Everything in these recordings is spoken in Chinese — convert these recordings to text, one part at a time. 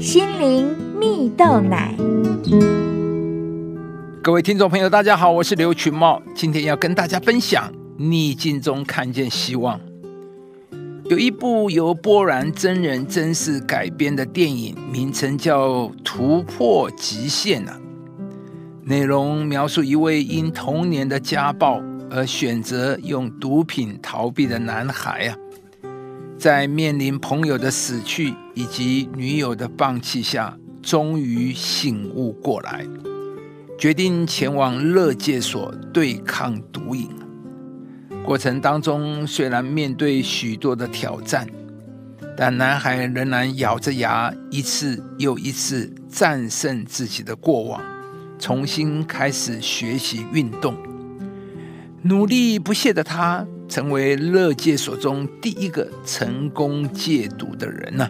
心灵蜜豆奶。各位听众朋友，大家好，我是刘群茂，今天要跟大家分享逆境中看见希望。有一部由波兰真人真事改编的电影，名称叫《突破极限》啊。内容描述一位因童年的家暴而选择用毒品逃避的男孩啊，在面临朋友的死去以及女友的放弃下，终于醒悟过来，决定前往乐界所对抗毒瘾。过程当中，虽然面对许多的挑战，但男孩仍然咬着牙，一次又一次战胜自己的过往，重新开始学习运动。努力不懈的他，成为乐界所中第一个成功戒毒的人呢，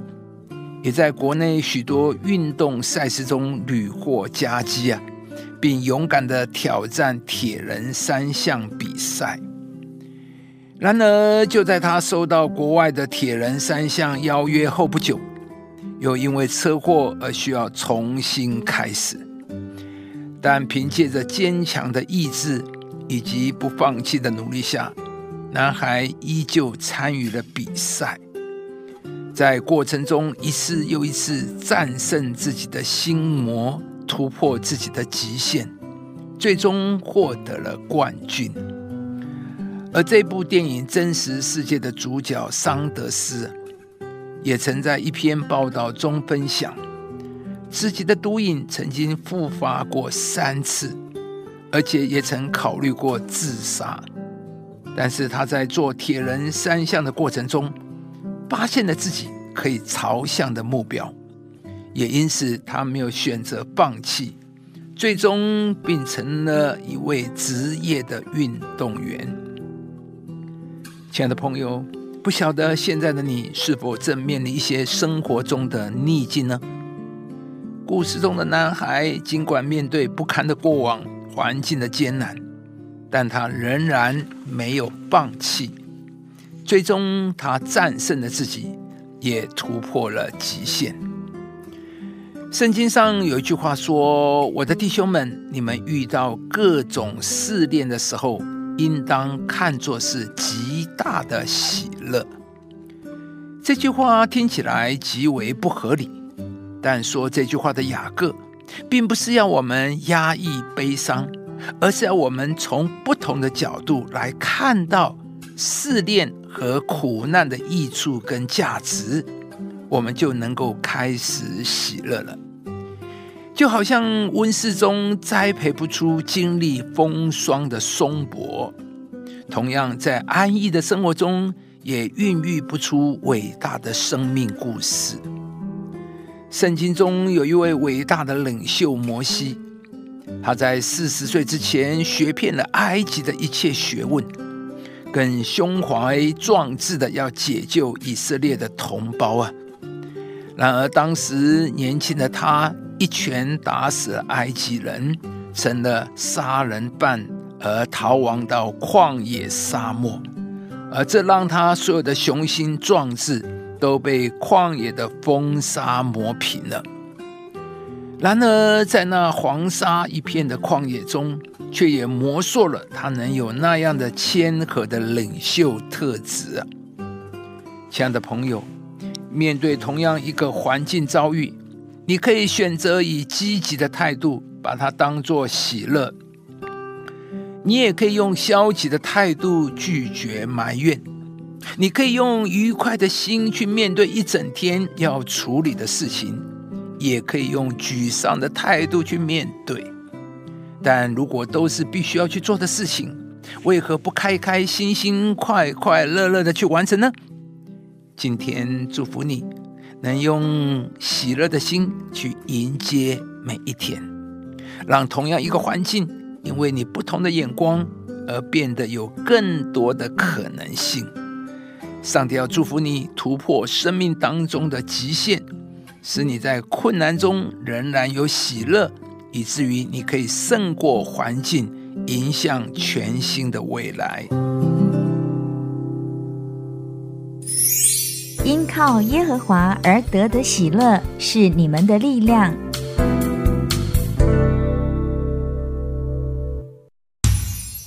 也在国内许多运动赛事中屡获佳绩啊，并勇敢的挑战铁人三项比赛。然而，就在他收到国外的铁人三项邀约后不久，又因为车祸而需要重新开始。但凭借着坚强的意志以及不放弃的努力下，男孩依旧参与了比赛，在过程中一次又一次战胜自己的心魔，突破自己的极限，最终获得了冠军。而这部电影真实世界的主角桑德斯，也曾在一篇报道中分享，自己的毒瘾曾经复发过三次，而且也曾考虑过自杀。但是他在做铁人三项的过程中，发现了自己可以朝向的目标，也因此他没有选择放弃，最终并成了一位职业的运动员。亲爱的朋友，不晓得现在的你是否正面临一些生活中的逆境呢？故事中的男孩尽管面对不堪的过往、环境的艰难，但他仍然没有放弃。最终，他战胜了自己，也突破了极限。圣经上有一句话说：“我的弟兄们，你们遇到各种试炼的时候。”应当看作是极大的喜乐。这句话听起来极为不合理，但说这句话的雅各，并不是要我们压抑悲伤，而是要我们从不同的角度来看到试炼和苦难的益处跟价值，我们就能够开始喜乐了。就好像温室中栽培不出经历风霜的松柏，同样在安逸的生活中也孕育不出伟大的生命故事。圣经中有一位伟大的领袖摩西，他在四十岁之前学遍了埃及的一切学问，更胸怀壮志的要解救以色列的同胞啊！然而当时年轻的他。一拳打死了埃及人，成了杀人犯，而逃亡到旷野沙漠，而这让他所有的雄心壮志都被旷野的风沙磨平了。然而，在那黄沙一片的旷野中，却也磨塑了他能有那样的谦和的领袖特质！亲爱的朋友，面对同样一个环境遭遇。你可以选择以积极的态度把它当作喜乐，你也可以用消极的态度拒绝埋怨，你可以用愉快的心去面对一整天要处理的事情，也可以用沮丧的态度去面对。但如果都是必须要去做的事情，为何不开开心心、快快乐乐的去完成呢？今天祝福你。能用喜乐的心去迎接每一天，让同样一个环境，因为你不同的眼光而变得有更多的可能性。上帝要祝福你突破生命当中的极限，使你在困难中仍然有喜乐，以至于你可以胜过环境，迎向全新的未来。因靠耶和华而得的喜乐是你们的力量。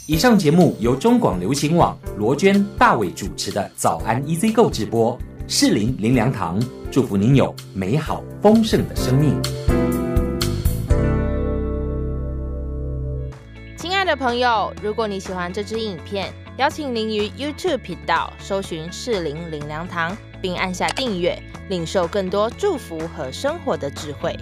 以上节目由中广流行网罗娟、大伟主持的《早安 EZ 购》直播，士林林良堂祝福您有美好丰盛的生命。亲爱的朋友，如果你喜欢这支影片，邀请您于 YouTube 频道搜寻“士林林良堂”，并按下订阅，领受更多祝福和生活的智慧。